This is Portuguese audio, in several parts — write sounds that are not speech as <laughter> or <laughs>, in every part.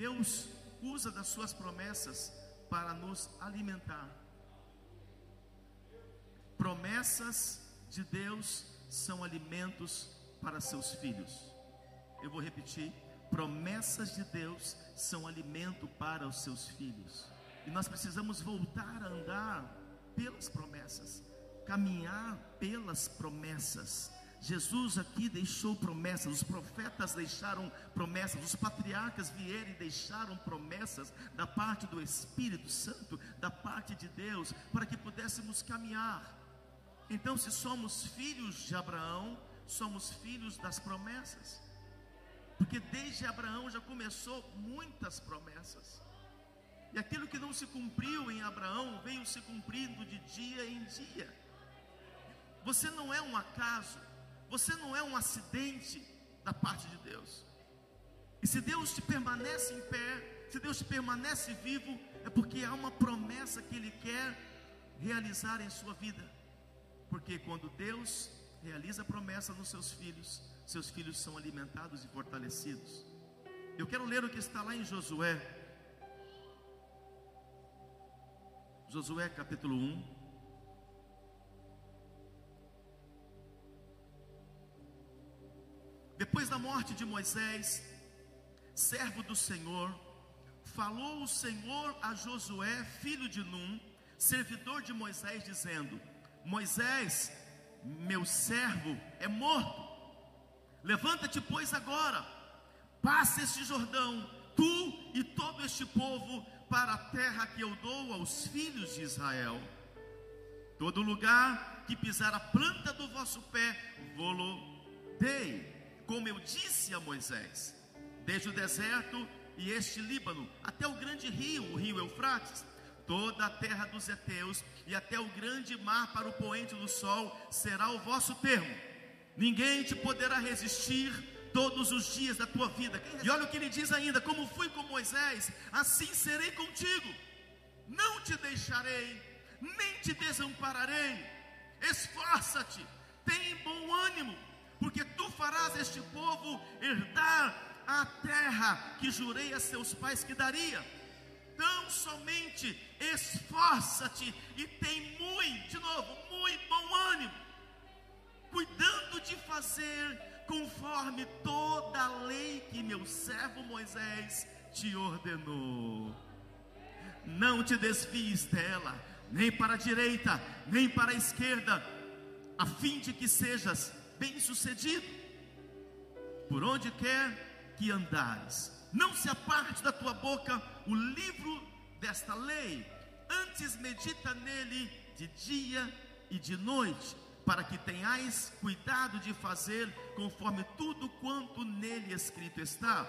Deus usa das suas promessas para nos alimentar. Promessas de Deus são alimentos para seus filhos. Eu vou repetir: promessas de Deus são alimento para os seus filhos. E nós precisamos voltar a andar pelas promessas, caminhar pelas promessas. Jesus aqui deixou promessas, os profetas deixaram promessas, os patriarcas vieram e deixaram promessas da parte do Espírito Santo, da parte de Deus, para que pudéssemos caminhar. Então, se somos filhos de Abraão, somos filhos das promessas, porque desde Abraão já começou muitas promessas. E aquilo que não se cumpriu em Abraão veio se cumprindo de dia em dia. Você não é um acaso, você não é um acidente da parte de Deus. E se Deus te permanece em pé, se Deus te permanece vivo, é porque há uma promessa que Ele quer realizar em sua vida. Porque quando Deus realiza a promessa nos seus filhos, seus filhos são alimentados e fortalecidos. Eu quero ler o que está lá em Josué, Josué capítulo 1. Depois da morte de Moisés, servo do Senhor, falou o Senhor a Josué, filho de Num, servidor de Moisés, dizendo: Moisés, meu servo é morto. Levanta-te, pois, agora, passa este Jordão, tu e todo este povo, para a terra que eu dou aos filhos de Israel. Todo lugar que pisar a planta do vosso pé, vou-lo dei, como eu disse a Moisés, desde o deserto e este Líbano, até o grande rio, o rio Eufrates, toda a terra dos heteus e até o grande mar para o poente do sol será o vosso termo. Ninguém te poderá resistir todos os dias da tua vida. E olha o que ele diz ainda: como fui com Moisés, assim serei contigo. Não te deixarei, nem te desampararei. Esforça-te, tem bom ânimo, porque tu farás este povo herdar a terra que jurei a seus pais que daria. Tão somente esforça-te e tem muito, de novo, muito bom ânimo, cuidando de fazer conforme toda a lei que meu servo Moisés te ordenou. Não te desvies dela, nem para a direita, nem para a esquerda, a fim de que sejas bem-sucedido por onde quer que andares. Não se aparte da tua boca o livro desta lei, antes medita nele de dia e de noite para que tenhais cuidado de fazer conforme tudo quanto nele escrito está,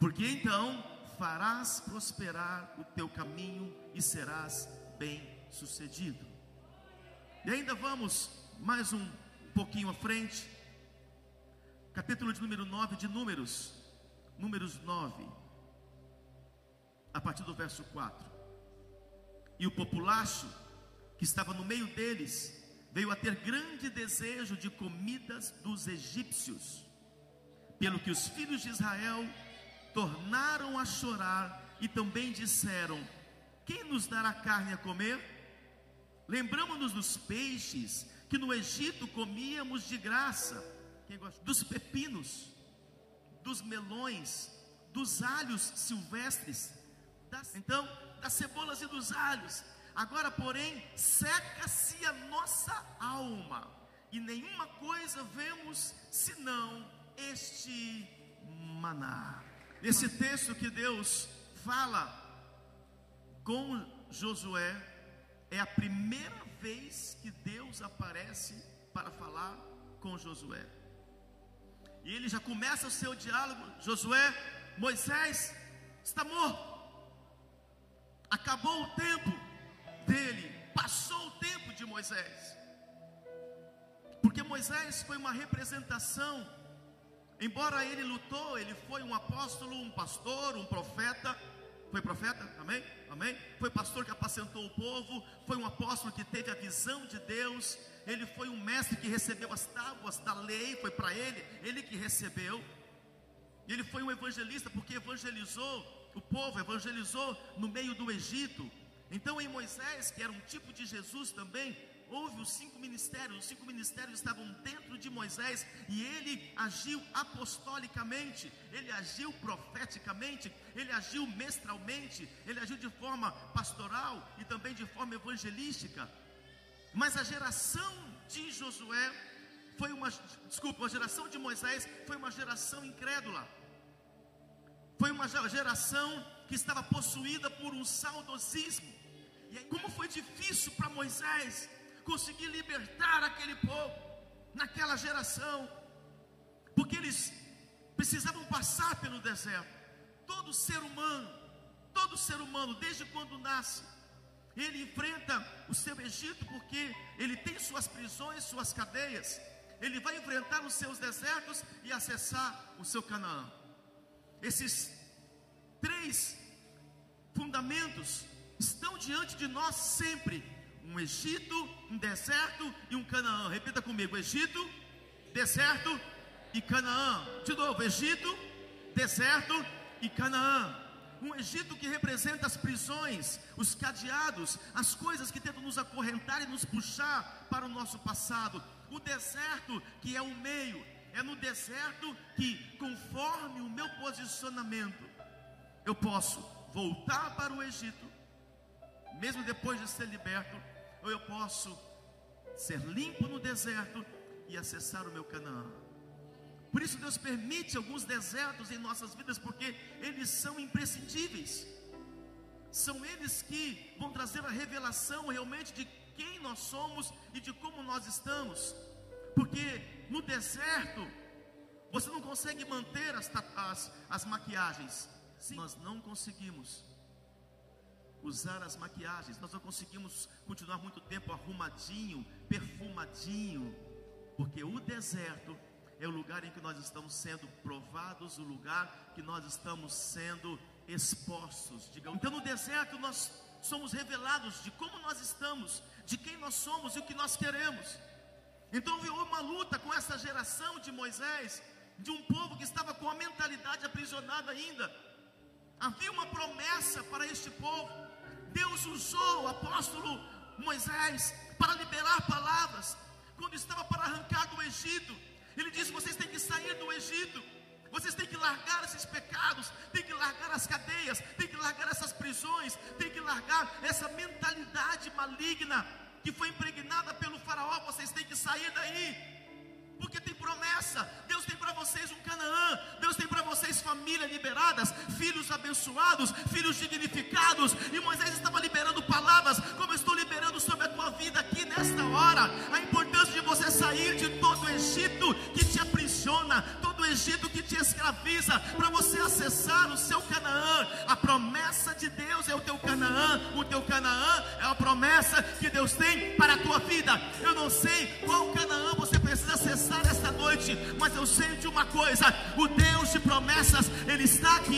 porque então farás prosperar o teu caminho e serás bem-sucedido. E ainda vamos mais um pouquinho à frente, capítulo de número 9 de Números, Números 9, a partir do verso 4. E o populacho que estava no meio deles veio a ter grande desejo de comidas dos egípcios, pelo que os filhos de Israel tornaram a chorar e também disseram: Quem nos dará carne a comer? Lembramos-nos dos peixes que no Egito comíamos de graça, dos pepinos, dos melões, dos alhos silvestres, das, então das cebolas e dos alhos. Agora, porém, seca-se a nossa alma, e nenhuma coisa vemos senão este maná. Esse texto que Deus fala com Josué é a primeira vez que Deus aparece para falar com Josué. E ele já começa o seu diálogo: Josué, Moisés está morto, acabou o tempo dele, passou o tempo de Moisés. Porque Moisés foi uma representação, embora ele lutou, ele foi um apóstolo, um pastor, um profeta. Foi profeta? Amém? Amém? Foi pastor que apacentou o povo, foi um apóstolo que teve a visão de Deus, ele foi um mestre que recebeu as tábuas da lei, foi para ele, ele que recebeu. Ele foi um evangelista porque evangelizou o povo, evangelizou no meio do Egito. Então, em Moisés, que era um tipo de Jesus também, houve os cinco ministérios, os cinco ministérios estavam dentro de Moisés e ele agiu apostolicamente, ele agiu profeticamente, ele agiu mestralmente, ele agiu de forma pastoral e também de forma evangelística. Mas a geração de Josué foi uma, desculpa, a geração de Moisés foi uma geração incrédula. Foi uma geração que estava possuída por um saudosismo. E aí, como foi difícil para Moisés conseguir libertar aquele povo naquela geração, porque eles precisavam passar pelo deserto. Todo ser humano, todo ser humano, desde quando nasce, ele enfrenta o seu Egito porque ele tem suas prisões, suas cadeias. Ele vai enfrentar os seus desertos e acessar o seu Canaã. Esses três fundamentos estão diante de nós sempre um Egito, um deserto e um Canaã. Repita comigo: Egito, deserto e Canaã. De novo, Egito, deserto e Canaã. Um Egito que representa as prisões, os cadeados, as coisas que tentam nos acorrentar e nos puxar para o nosso passado. O deserto, que é o meio, é no deserto que, conforme o meu posicionamento, eu posso voltar para o Egito, mesmo depois de ser liberto, ou eu posso ser limpo no deserto e acessar o meu Canaã. Por isso Deus permite alguns desertos em nossas vidas, porque eles são imprescindíveis. São eles que vão trazer a revelação realmente de quem nós somos e de como nós estamos. Porque no deserto você não consegue manter as, as, as maquiagens. Sim. Nós não conseguimos usar as maquiagens. Nós não conseguimos continuar muito tempo arrumadinho, perfumadinho, porque o deserto é o lugar em que nós estamos sendo provados, o lugar que nós estamos sendo expostos. Digamos. Então, no deserto, nós somos revelados de como nós estamos, de quem nós somos e o que nós queremos. Então, houve uma luta com essa geração de Moisés, de um povo que estava com a mentalidade aprisionada ainda. Havia uma promessa para este povo. Deus usou o apóstolo Moisés para liberar palavras. Quando estava para arrancar do Egito, ele disse: Vocês têm que sair do Egito. Vocês têm que largar esses pecados, têm que largar as cadeias, têm que largar essas prisões, têm que largar essa mentalidade maligna que foi impregnada pelo Faraó. Vocês têm que sair daí porque tem promessa. Deus tem para vocês um Canaã. Deus tem para vocês famílias liberadas, abençoados, filhos dignificados. E Moisés estava liberando palavras, como eu estou liberando sobre a tua vida aqui nesta hora. A importância de você sair de todo o Egito que te aprisiona, todo o Egito que te escraviza, para você acessar o seu Canaã. A promessa de Deus é o teu Canaã. O teu Canaã é a promessa que Deus tem para a tua vida. Eu não sei qual Canaã você precisa acessar esta noite, mas eu sei de uma coisa: o Deus de promessas, Ele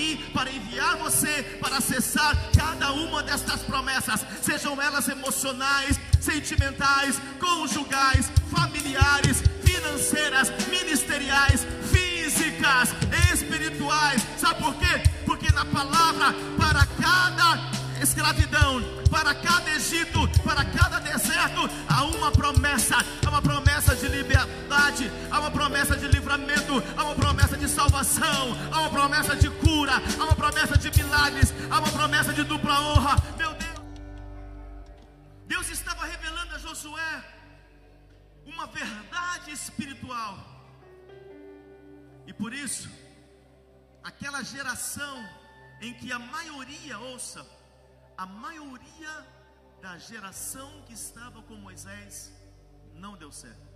aqui para enviar você para acessar cada uma destas promessas, sejam elas emocionais, sentimentais, conjugais, familiares, financeiras, ministeriais, físicas, espirituais. Sabe por quê? Porque na palavra, para cada escravidão, para cada Egito, para cada deserto, há uma promessa, há uma promessa de liberdade, há uma promessa de livramento, há uma promessa de salvação, há uma promessa de cura, de dupla honra. Meu Deus, Deus estava revelando a Josué uma verdade espiritual, e por isso, aquela geração em que a maioria, ouça, a maioria da geração que estava com Moisés não deu certo.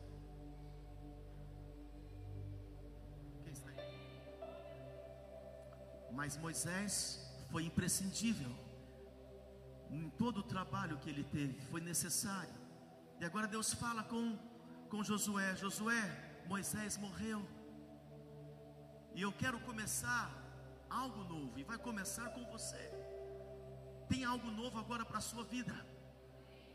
Mas Moisés foi imprescindível em todo o trabalho que ele teve, foi necessário. E agora Deus fala com, com Josué: Josué, Moisés morreu. E eu quero começar algo novo, e vai começar com você tem algo novo agora para a sua vida.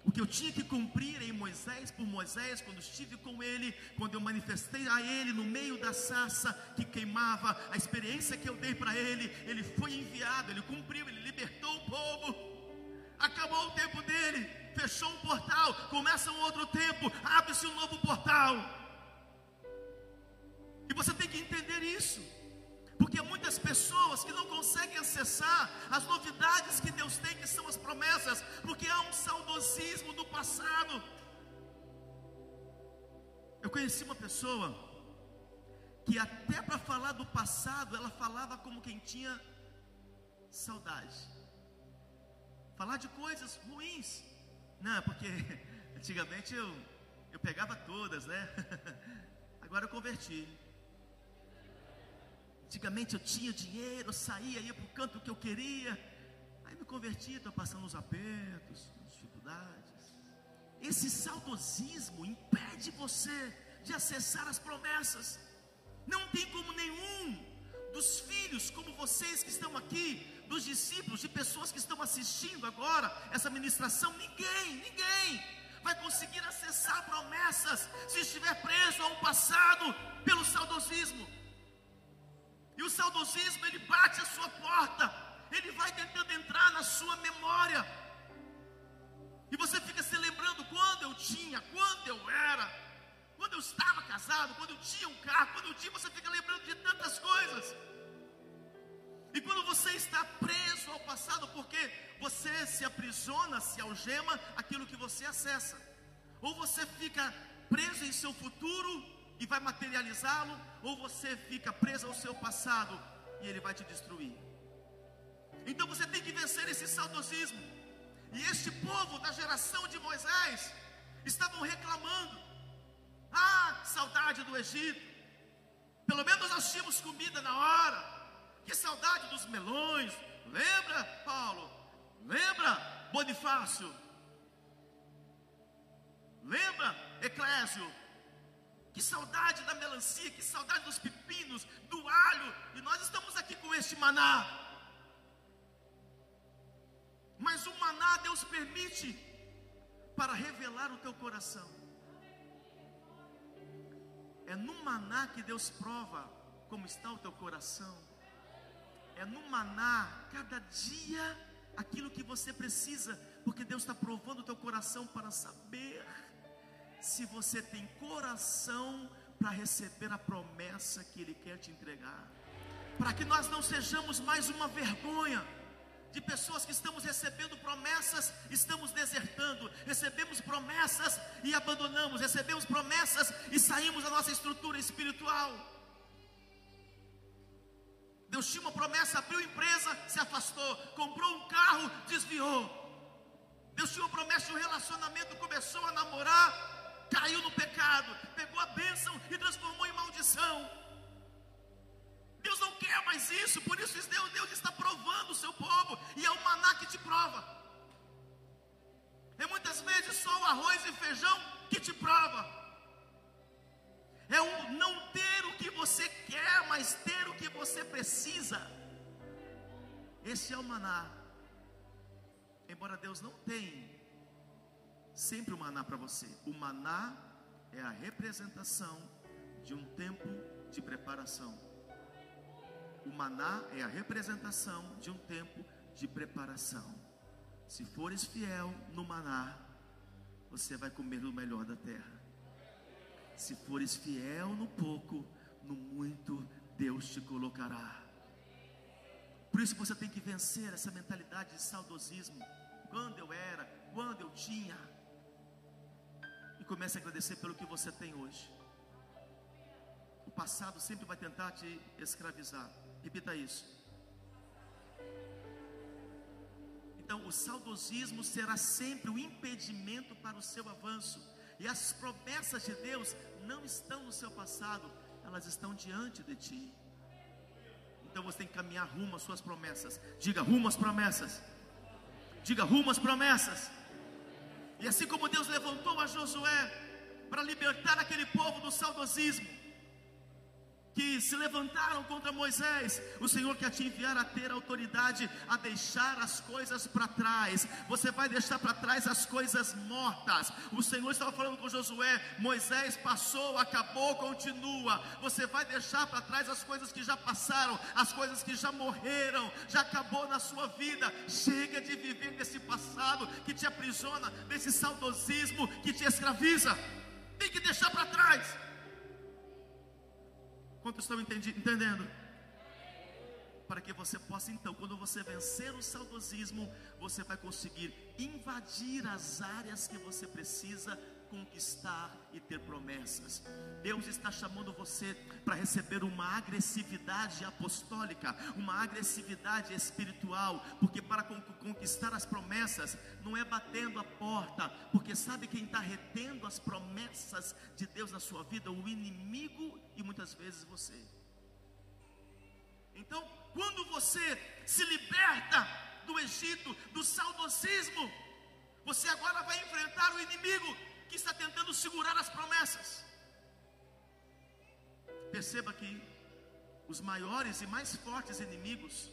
O que eu tinha que cumprir em Moisés, por Moisés, quando estive com ele, quando eu manifestei a ele no meio da sarça que queimava, a experiência que eu dei para ele, ele foi enviado, ele cumpriu, ele libertou o povo. Acabou o tempo dele, fechou um portal, começa um outro tempo, abre-se um novo portal. E você tem que entender isso. Porque muitas pessoas que não conseguem acessar as novidades que Deus tem, que são as promessas, porque há um saudosismo do passado. Eu conheci uma pessoa que até para falar do passado, ela falava como quem tinha saudade. Falar de coisas ruins. Não, porque <laughs> antigamente eu, eu pegava todas, né? <laughs> Agora eu converti. Antigamente eu tinha dinheiro, eu saía, ia para o canto que eu queria. Aí me converti, estou passando os apertos, dificuldades. Esse saudosismo impede você de acessar as promessas. Não tem como nenhum dos filhos, como vocês que estão aqui, dos discípulos, de pessoas que estão assistindo agora essa ministração, ninguém, ninguém vai conseguir acessar promessas se estiver preso a um passado pelo saudosismo. O saudosismo, ele bate a sua porta, ele vai tentando entrar na sua memória. E você fica se lembrando quando eu tinha, quando eu era, quando eu estava casado, quando eu tinha um carro, quando eu tinha, você fica lembrando de tantas coisas. E quando você está preso ao passado, porque você se aprisiona, se algema aquilo que você acessa, ou você fica preso em seu futuro e vai materializá-lo, ou você fica preso ao seu passado e ele vai te destruir. Então você tem que vencer esse saudosismo. E este povo da geração de Moisés estavam reclamando: ah, saudade do Egito. Pelo menos nós tínhamos comida na hora. Que saudade dos melões. Lembra, Paulo? Lembra, Bonifácio? Lembra, Eclésio? Que saudade da melancia, que saudade dos pepinos, do alho. E nós estamos aqui com este maná. Mas o maná Deus permite para revelar o teu coração. É no maná que Deus prova como está o teu coração. É no maná, cada dia, aquilo que você precisa, porque Deus está provando o teu coração para saber se você tem coração para receber a promessa que Ele quer te entregar, para que nós não sejamos mais uma vergonha de pessoas que estamos recebendo promessas, estamos desertando, recebemos promessas e abandonamos, recebemos promessas e saímos da nossa estrutura espiritual. Deus tinha uma promessa, abriu empresa, se afastou, comprou um carro, desviou. Deus tinha uma promessa um relacionamento, começou a namorar, caiu no pecado, pegou a bênção e transformou em maldição. Deus não quer mais isso, por isso Deus, Deus está provando o seu povo, e é o maná que te prova. É muitas vezes só o arroz e feijão que te prova. É o não ter o que você quer, mas ter o que você precisa. Esse é o maná. Embora Deus não tenha sempre o maná para você. O maná é a representação de um tempo de preparação. O maná é a representação de um tempo de preparação. Se fores fiel no maná, você vai comer o melhor da terra. Se fores fiel no pouco, no muito Deus te colocará. Por isso você tem que vencer essa mentalidade de saudosismo. Quando eu era, quando eu tinha comece a agradecer pelo que você tem hoje. O passado sempre vai tentar te escravizar. Repita isso. Então, o saudosismo será sempre o impedimento para o seu avanço. E as promessas de Deus não estão no seu passado, elas estão diante de ti. Então você tem que caminhar rumo às suas promessas. Diga rumo às promessas. Diga rumo às promessas. E assim como Deus levantou a Josué para libertar aquele povo do saudosismo, que se levantaram contra Moisés. O Senhor quer te enviar a ter autoridade a deixar as coisas para trás. Você vai deixar para trás as coisas mortas. O Senhor estava falando com Josué: Moisés passou, acabou, continua. Você vai deixar para trás as coisas que já passaram, as coisas que já morreram, já acabou na sua vida. Chega de viver nesse passado que te aprisiona, nesse saudosismo que te escraviza. Tem que deixar para trás. Quantos estão entendendo? Para que você possa, então, quando você vencer o saudosismo, você vai conseguir invadir as áreas que você precisa conquistar e ter promessas. Deus está chamando você para receber uma agressividade apostólica, uma agressividade espiritual, porque para conquistar as promessas não é batendo a porta, porque sabe quem está retendo as promessas de Deus na sua vida? O inimigo e muitas vezes você. Então, quando você se liberta do Egito, do saudosismo, você agora vai enfrentar o inimigo tentando segurar as promessas. Perceba que os maiores e mais fortes inimigos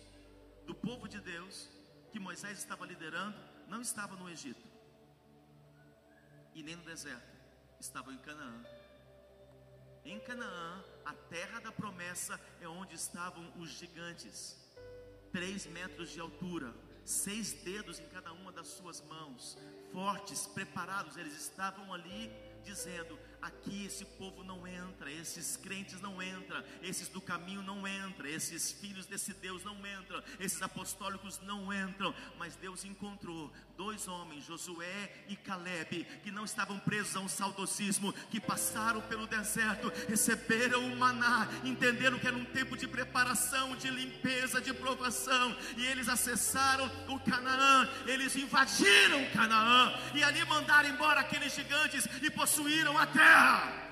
do povo de Deus que Moisés estava liderando não estavam no Egito e nem no deserto, estavam em Canaã. Em Canaã, a terra da promessa é onde estavam os gigantes, três metros de altura, seis dedos em cada uma das suas mãos, fortes, preparados, eles estavam ali dizendo: aqui esse povo não entra, esses crentes não entram, esses do caminho não entram, esses filhos desse Deus não entram, esses apostólicos não entram. Mas Deus encontrou dois homens, Josué e Caleb, que não estavam presos a um saudosismo, que passaram pelo deserto, receberam o maná, entenderam que era um tempo de preparação, de limpeza, de provação, e eles acessaram o Canaã, eles invadiram Canaã, e ali mandaram embora aqueles gigantes e possuíram a terra.